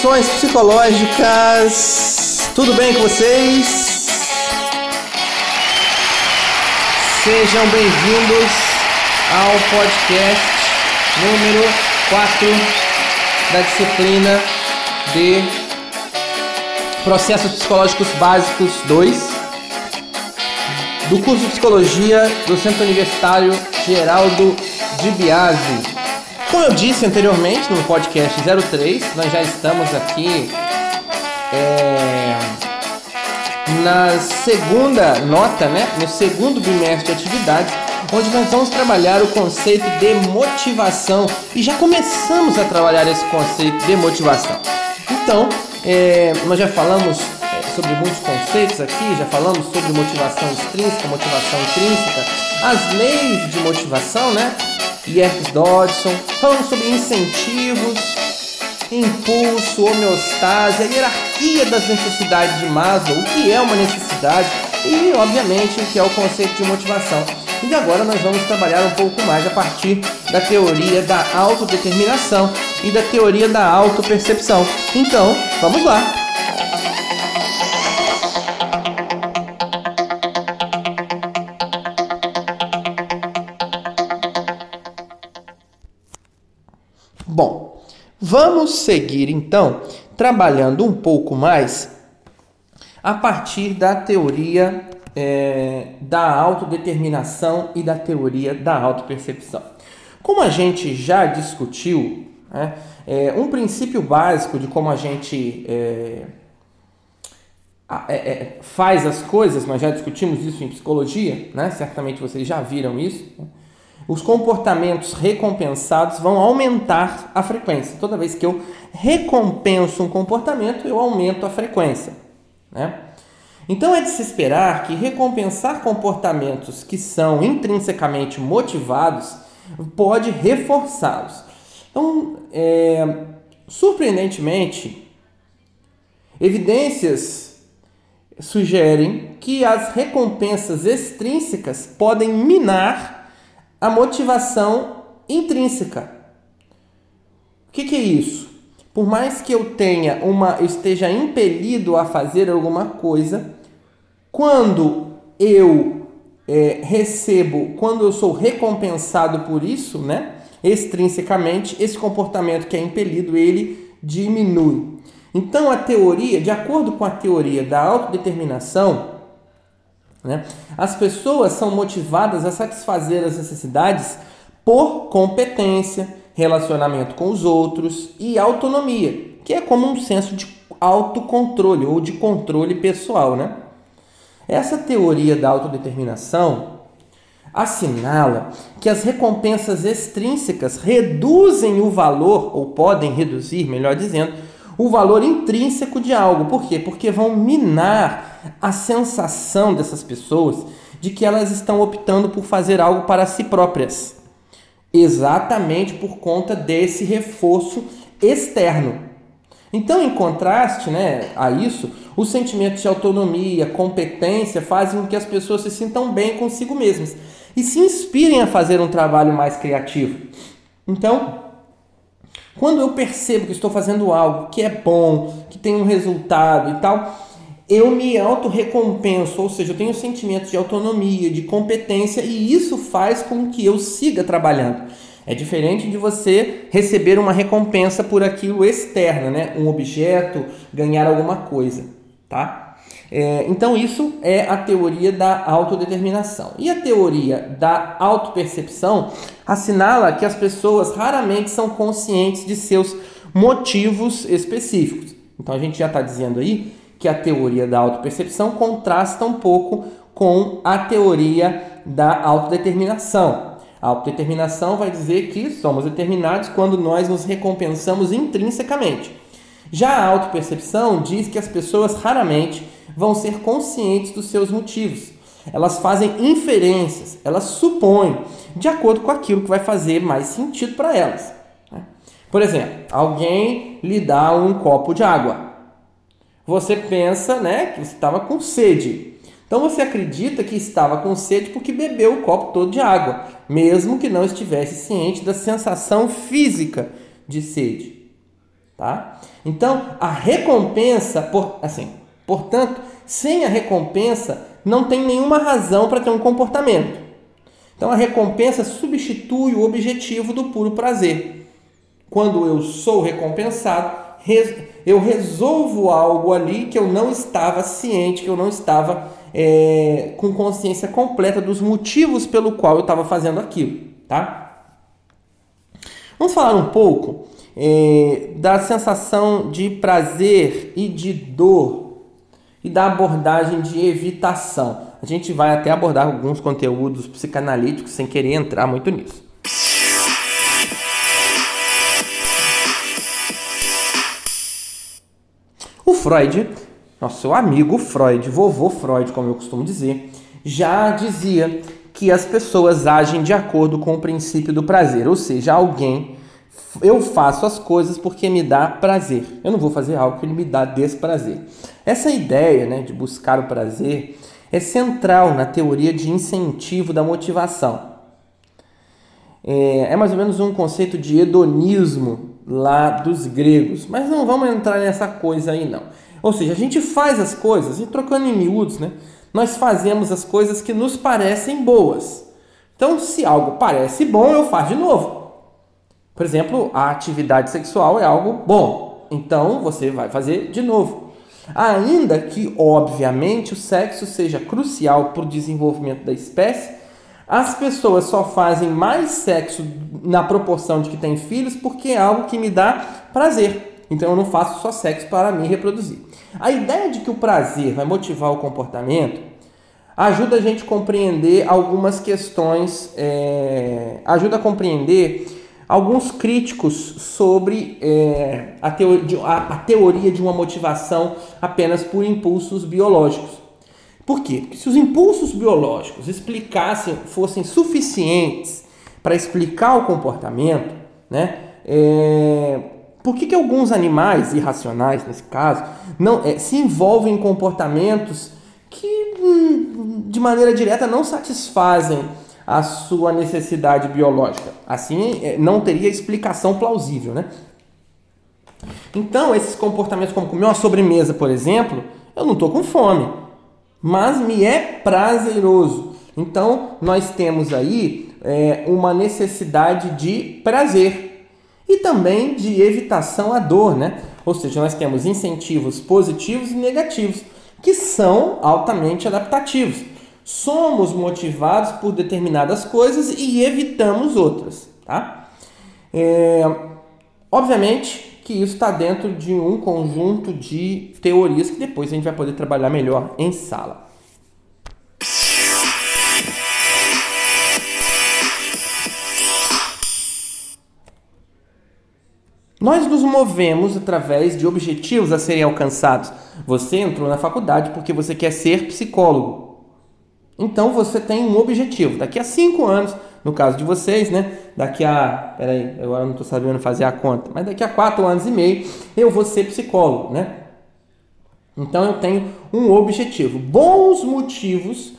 Psicológicas! Tudo bem com vocês? Sejam bem-vindos ao podcast número 4 da disciplina de Processos Psicológicos Básicos 2 do curso de Psicologia do Centro Universitário Geraldo de Biasi. Como eu disse anteriormente no podcast 03, nós já estamos aqui é, na segunda nota, né? no segundo bimestre de atividades, onde nós vamos trabalhar o conceito de motivação e já começamos a trabalhar esse conceito de motivação. Então, é, nós já falamos é, sobre muitos conceitos aqui, já falamos sobre motivação extrínseca, motivação intrínseca, as leis de motivação, né? Yerkes Dodson, falando sobre incentivos, impulso, homeostase, a hierarquia das necessidades de Maslow, o que é uma necessidade e, obviamente, o que é o conceito de motivação. E agora nós vamos trabalhar um pouco mais a partir da teoria da autodeterminação e da teoria da autopercepção. Então, vamos lá! Bom, vamos seguir então trabalhando um pouco mais a partir da teoria é, da autodeterminação e da teoria da autopercepção. Como a gente já discutiu, né, é, um princípio básico de como a gente é, é, é, faz as coisas, nós já discutimos isso em psicologia, né? certamente vocês já viram isso. Né? Os comportamentos recompensados vão aumentar a frequência. Toda vez que eu recompenso um comportamento, eu aumento a frequência. Né? Então é de se esperar que recompensar comportamentos que são intrinsecamente motivados pode reforçá-los. Então, é, surpreendentemente, evidências sugerem que as recompensas extrínsecas podem minar a motivação intrínseca. O que, que, é isso? Por mais que eu tenha uma, eu esteja impelido a fazer alguma coisa, quando eu é, recebo, quando eu sou recompensado por isso, né, extrinsecamente, esse comportamento que é impelido ele diminui. Então a teoria, de acordo com a teoria da autodeterminação, né? As pessoas são motivadas a satisfazer as necessidades por competência, relacionamento com os outros e autonomia, que é como um senso de autocontrole ou de controle pessoal. Né? Essa teoria da autodeterminação assinala que as recompensas extrínsecas reduzem o valor, ou podem reduzir, melhor dizendo, o valor intrínseco de algo. Por quê? Porque vão minar a sensação dessas pessoas de que elas estão optando por fazer algo para si próprias. Exatamente por conta desse reforço externo. Então, em contraste né, a isso, os sentimentos de autonomia, competência fazem com que as pessoas se sintam bem consigo mesmas e se inspirem a fazer um trabalho mais criativo. Então, quando eu percebo que estou fazendo algo que é bom, que tem um resultado e tal, eu me auto-recompenso, ou seja, eu tenho sentimentos de autonomia, de competência e isso faz com que eu siga trabalhando. É diferente de você receber uma recompensa por aquilo externo, né? Um objeto, ganhar alguma coisa, tá? É, então, isso é a teoria da autodeterminação. E a teoria da autopercepção assinala que as pessoas raramente são conscientes de seus motivos específicos. Então, a gente já está dizendo aí que a teoria da autopercepção contrasta um pouco com a teoria da autodeterminação. A autodeterminação vai dizer que somos determinados quando nós nos recompensamos intrinsecamente. Já a autopercepção diz que as pessoas raramente vão ser conscientes dos seus motivos. Elas fazem inferências, elas supõem, de acordo com aquilo que vai fazer mais sentido para elas. Né? Por exemplo, alguém lhe dá um copo de água. Você pensa né, que estava com sede. Então você acredita que estava com sede porque bebeu o copo todo de água, mesmo que não estivesse ciente da sensação física de sede. tá? Então, a recompensa, por, assim, portanto, sem a recompensa, não tem nenhuma razão para ter um comportamento. Então, a recompensa substitui o objetivo do puro prazer. Quando eu sou recompensado, eu resolvo algo ali que eu não estava ciente, que eu não estava é, com consciência completa dos motivos pelo qual eu estava fazendo aquilo, tá? Vamos falar um pouco é, da sensação de prazer e de dor e da abordagem de evitação. A gente vai até abordar alguns conteúdos psicanalíticos sem querer entrar muito nisso. O Freud, nosso amigo Freud, vovô Freud, como eu costumo dizer, já dizia que as pessoas agem de acordo com o princípio do prazer, ou seja, alguém eu faço as coisas porque me dá prazer. Eu não vou fazer algo que me dá desprazer. Essa ideia né, de buscar o prazer é central na teoria de incentivo da motivação. É, é mais ou menos um conceito de hedonismo lá dos gregos, mas não vamos entrar nessa coisa aí não. Ou seja, a gente faz as coisas, e trocando em miúdos, né, nós fazemos as coisas que nos parecem boas. Então, se algo parece bom, eu faço de novo. Por exemplo, a atividade sexual é algo bom, então você vai fazer de novo. Ainda que, obviamente, o sexo seja crucial para o desenvolvimento da espécie, as pessoas só fazem mais sexo na proporção de que têm filhos porque é algo que me dá prazer. Então eu não faço só sexo para me reproduzir. A ideia de que o prazer vai motivar o comportamento ajuda a gente a compreender algumas questões, é, ajuda a compreender alguns críticos sobre é, a, teoria, a, a teoria de uma motivação apenas por impulsos biológicos. Por quê? Porque se os impulsos biológicos explicassem, fossem suficientes para explicar o comportamento, né? É, por que, que alguns animais irracionais, nesse caso, não é, se envolvem em comportamentos que, hum, de maneira direta, não satisfazem a sua necessidade biológica. Assim, é, não teria explicação plausível, né? Então, esses comportamentos, como comer uma sobremesa, por exemplo, eu não estou com fome, mas me é prazeroso. Então, nós temos aí é, uma necessidade de prazer e também de evitação à dor, né? Ou seja, nós temos incentivos positivos e negativos, que são altamente adaptativos somos motivados por determinadas coisas e evitamos outras, tá? É, obviamente que isso está dentro de um conjunto de teorias que depois a gente vai poder trabalhar melhor em sala. Nós nos movemos através de objetivos a serem alcançados. Você entrou na faculdade porque você quer ser psicólogo. Então você tem um objetivo. Daqui a cinco anos, no caso de vocês, né? Daqui a. Peraí, agora não estou sabendo fazer a conta, mas daqui a quatro anos e meio eu vou ser psicólogo, né? Então eu tenho um objetivo. Bons motivos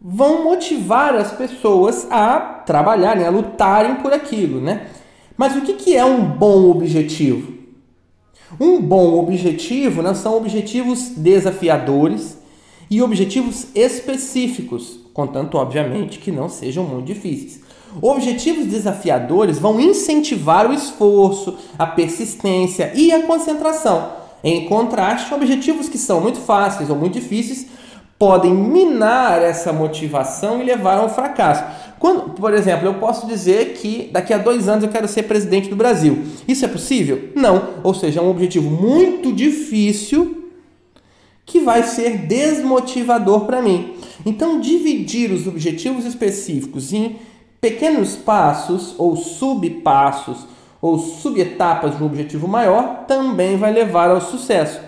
vão motivar as pessoas a trabalharem, a lutarem por aquilo, né? Mas o que, é um bom objetivo? Um bom objetivo não são objetivos desafiadores e objetivos específicos, contanto, obviamente, que não sejam muito difíceis. Objetivos desafiadores vão incentivar o esforço, a persistência e a concentração. Em contraste, objetivos que são muito fáceis ou muito difíceis podem minar essa motivação e levar ao fracasso. Quando, por exemplo, eu posso dizer que daqui a dois anos eu quero ser presidente do Brasil. Isso é possível? Não. Ou seja, é um objetivo muito difícil que vai ser desmotivador para mim. Então, dividir os objetivos específicos em pequenos passos ou subpassos ou subetapas de um objetivo maior também vai levar ao sucesso.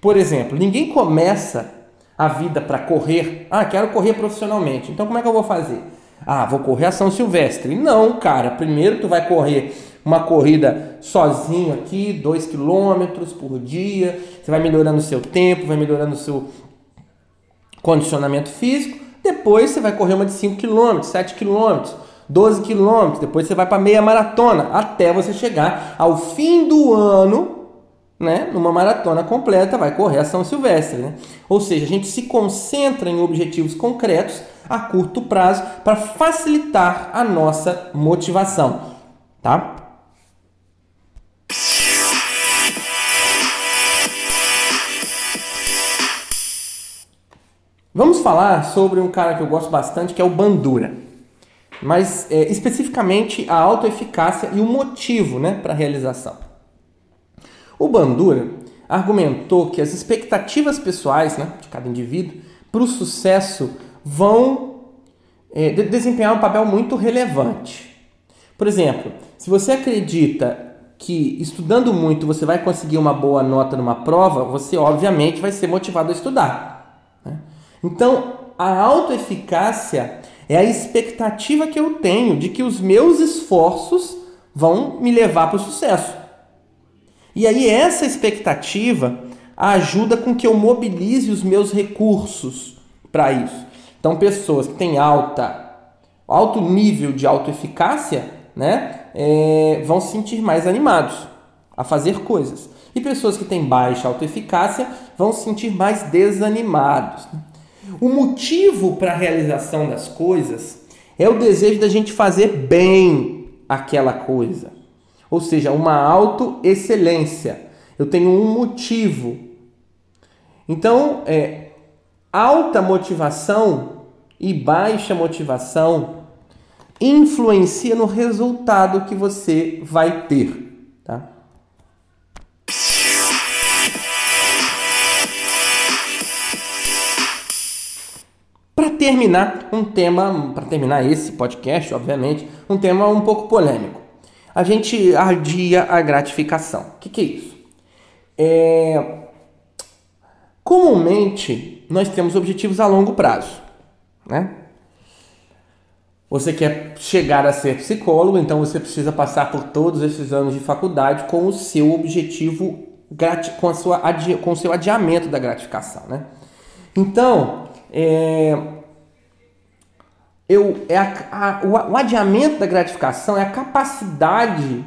Por exemplo, ninguém começa a vida para correr. Ah, quero correr profissionalmente. Então, como é que eu vou fazer? Ah, vou correr a São Silvestre. Não, cara. Primeiro tu vai correr uma corrida sozinho aqui, 2 km por dia, você vai melhorando o seu tempo, vai melhorando o seu condicionamento físico. Depois você vai correr uma de 5 km, 7 km, 12 km, depois você vai para meia maratona, até você chegar ao fim do ano né, numa maratona completa, vai correr a São Silvestre. Né? Ou seja, a gente se concentra em objetivos concretos a curto prazo para facilitar a nossa motivação. Tá? Vamos falar sobre um cara que eu gosto bastante, que é o Bandura. Mas é, especificamente a autoeficácia e o motivo né, para a realização. O Bandura argumentou que as expectativas pessoais né, de cada indivíduo para o sucesso vão é, desempenhar um papel muito relevante. Por exemplo, se você acredita que estudando muito você vai conseguir uma boa nota numa prova, você obviamente vai ser motivado a estudar. Então, a autoeficácia é a expectativa que eu tenho de que os meus esforços vão me levar para o sucesso. E aí essa expectativa ajuda com que eu mobilize os meus recursos para isso. Então pessoas que têm alta, alto nível de autoeficácia, né, é, vão se sentir mais animados a fazer coisas. E pessoas que têm baixa autoeficácia vão se sentir mais desanimados. O motivo para a realização das coisas é o desejo da gente fazer bem aquela coisa. Ou seja, uma autoexcelência. Eu tenho um motivo. Então, é, alta motivação e baixa motivação influencia no resultado que você vai ter. Tá? Para terminar, um tema, para terminar esse podcast, obviamente, um tema um pouco polêmico a gente adia a gratificação. O que, que é isso? É... Comumente, nós temos objetivos a longo prazo, né? Você quer chegar a ser psicólogo, então você precisa passar por todos esses anos de faculdade com o seu objetivo, com, a sua, com o seu adiamento da gratificação, né? Então, é, eu, é a, a, o, o adiamento da gratificação é a capacidade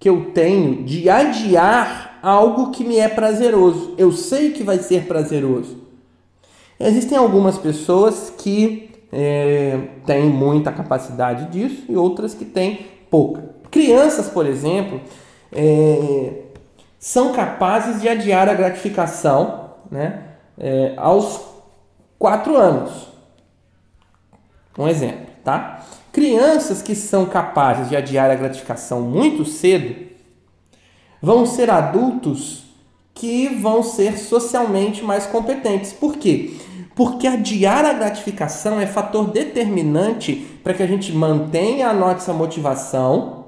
que eu tenho de adiar algo que me é prazeroso. Eu sei que vai ser prazeroso. Existem algumas pessoas que é, têm muita capacidade disso e outras que têm pouca. Crianças, por exemplo, é, são capazes de adiar a gratificação né, é, aos quatro anos. Um exemplo, tá? Crianças que são capazes de adiar a gratificação muito cedo vão ser adultos que vão ser socialmente mais competentes. Por quê? Porque adiar a gratificação é fator determinante para que a gente mantenha a nossa motivação,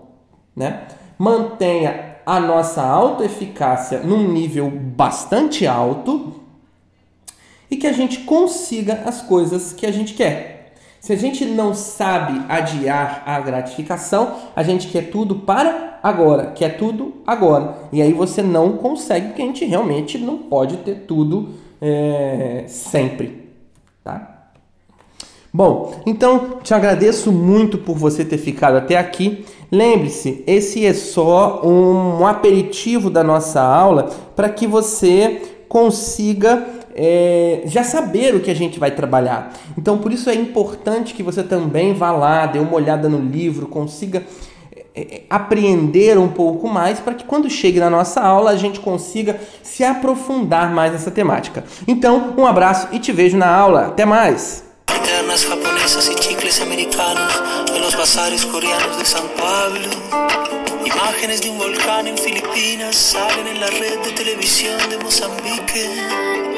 né? mantenha a nossa autoeficácia num nível bastante alto e que a gente consiga as coisas que a gente quer. Se a gente não sabe adiar a gratificação, a gente quer tudo para agora, quer tudo agora. E aí você não consegue, porque a gente realmente não pode ter tudo é, sempre. Tá? Bom, então te agradeço muito por você ter ficado até aqui. Lembre-se, esse é só um aperitivo da nossa aula para que você consiga é, já saber o que a gente vai trabalhar. Então, por isso é importante que você também vá lá, dê uma olhada no livro, consiga é, é, apreender um pouco mais para que quando chegue na nossa aula a gente consiga se aprofundar mais nessa temática. Então, um abraço e te vejo na aula. Até mais! Imágenes de un volcán en Filipinas salen en la red de televisión de Mozambique.